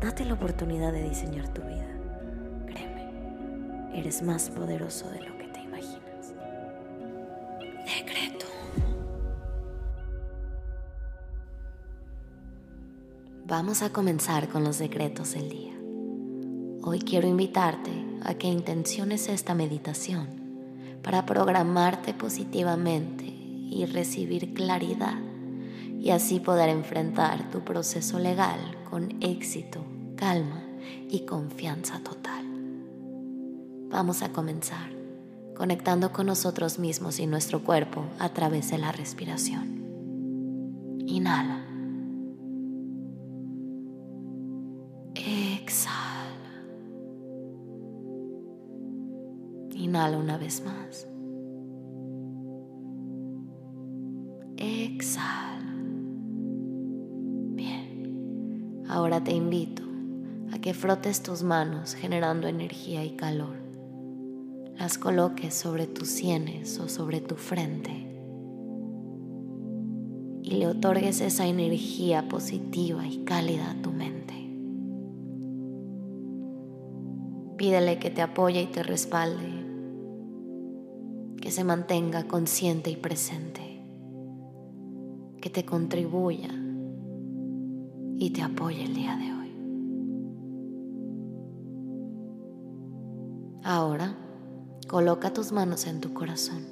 Date la oportunidad de diseñar tu vida. Créeme, eres más poderoso de lo que te imaginas. Decreto. Vamos a comenzar con los decretos del día. Hoy quiero invitarte a que intenciones esta meditación para programarte positivamente y recibir claridad y así poder enfrentar tu proceso legal con éxito, calma y confianza total. Vamos a comenzar conectando con nosotros mismos y nuestro cuerpo a través de la respiración. Inhala. Exhala. Inhala una vez más. Ahora te invito a que frotes tus manos generando energía y calor. Las coloques sobre tus sienes o sobre tu frente y le otorgues esa energía positiva y cálida a tu mente. Pídele que te apoye y te respalde, que se mantenga consciente y presente, que te contribuya y te apoye el día de hoy. Ahora, coloca tus manos en tu corazón.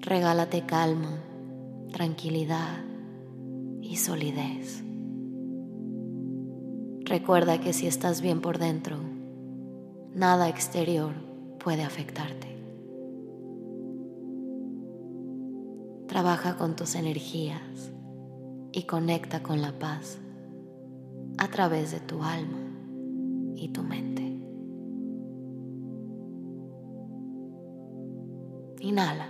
Regálate calma, tranquilidad y solidez. Recuerda que si estás bien por dentro, nada exterior puede afectarte. Trabaja con tus energías y conecta con la paz a través de tu alma y tu mente. Inhala.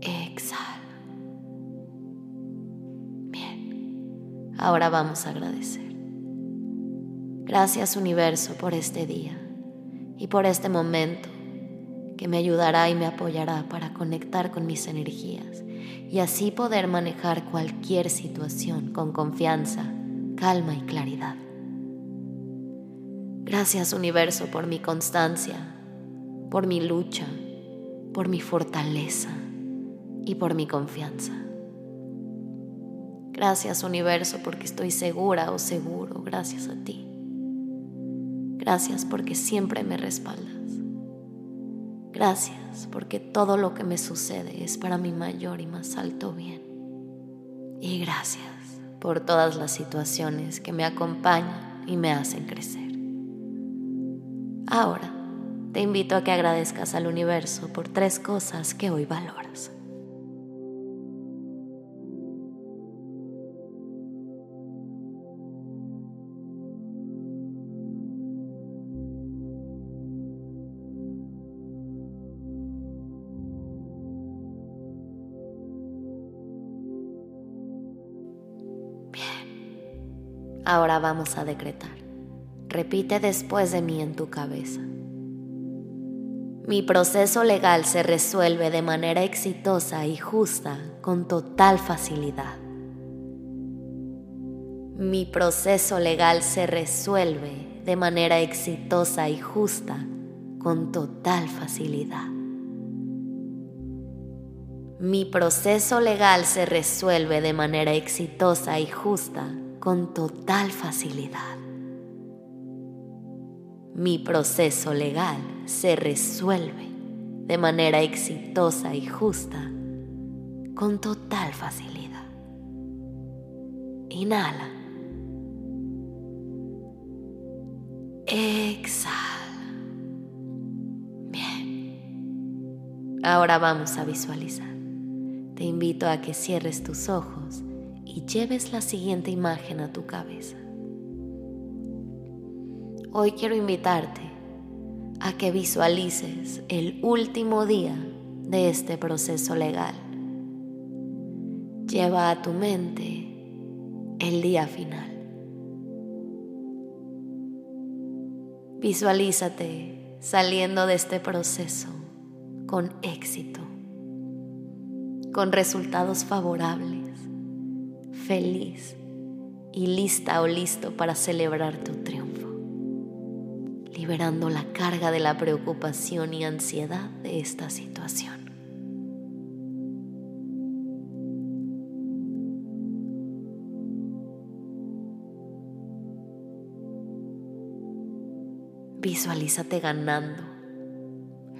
Exhala. Bien. Ahora vamos a agradecer. Gracias universo por este día y por este momento que me ayudará y me apoyará para conectar con mis energías y así poder manejar cualquier situación con confianza, calma y claridad. Gracias universo por mi constancia, por mi lucha, por mi fortaleza y por mi confianza. Gracias universo porque estoy segura o seguro gracias a ti. Gracias porque siempre me respaldas. Gracias porque todo lo que me sucede es para mi mayor y más alto bien. Y gracias por todas las situaciones que me acompañan y me hacen crecer. Ahora te invito a que agradezcas al universo por tres cosas que hoy valoras. Ahora vamos a decretar. Repite después de mí en tu cabeza. Mi proceso legal se resuelve de manera exitosa y justa con total facilidad. Mi proceso legal se resuelve de manera exitosa y justa con total facilidad. Mi proceso legal se resuelve de manera exitosa y justa con total facilidad. Mi proceso legal se resuelve de manera exitosa y justa con total facilidad. Inhala. Exhala. Bien. Ahora vamos a visualizar. Te invito a que cierres tus ojos y lleves la siguiente imagen a tu cabeza. Hoy quiero invitarte a que visualices el último día de este proceso legal. Lleva a tu mente el día final. Visualízate saliendo de este proceso con éxito, con resultados favorables, feliz y lista o listo para celebrar tu triunfo, liberando la carga de la preocupación y ansiedad de esta situación. Visualízate ganando.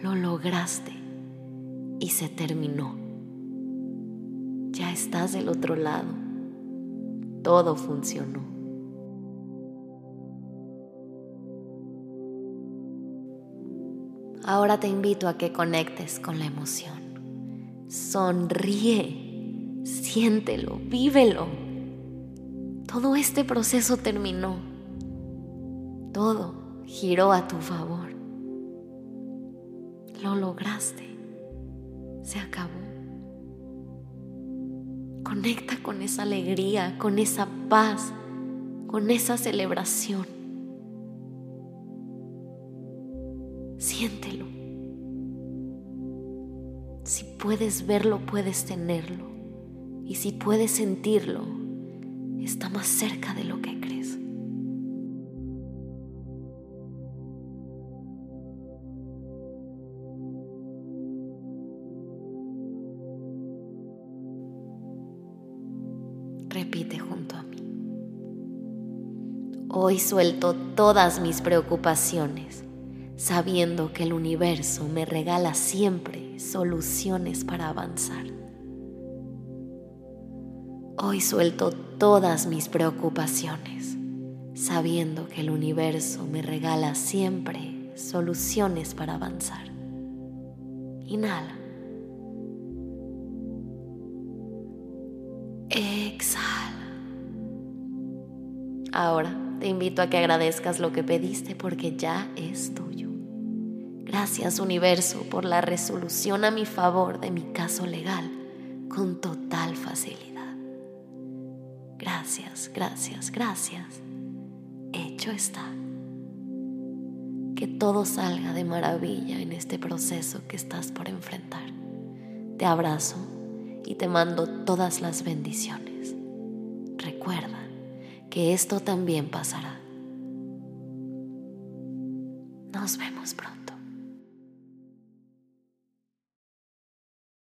Lo lograste y se terminó. Ya estás del otro lado. Todo funcionó. Ahora te invito a que conectes con la emoción. Sonríe, siéntelo, vívelo. Todo este proceso terminó. Todo giró a tu favor. Lo lograste. Se acabó. Conecta con esa alegría, con esa paz, con esa celebración. Siéntelo. Si puedes verlo, puedes tenerlo. Y si puedes sentirlo, está más cerca de lo que crees. Repite junto a mí. Hoy suelto todas mis preocupaciones, sabiendo que el universo me regala siempre soluciones para avanzar. Hoy suelto todas mis preocupaciones, sabiendo que el universo me regala siempre soluciones para avanzar. Inhala. Ahora te invito a que agradezcas lo que pediste porque ya es tuyo. Gracias universo por la resolución a mi favor de mi caso legal con total facilidad. Gracias, gracias, gracias. Hecho está. Que todo salga de maravilla en este proceso que estás por enfrentar. Te abrazo y te mando todas las bendiciones. Recuerda que esto también pasará.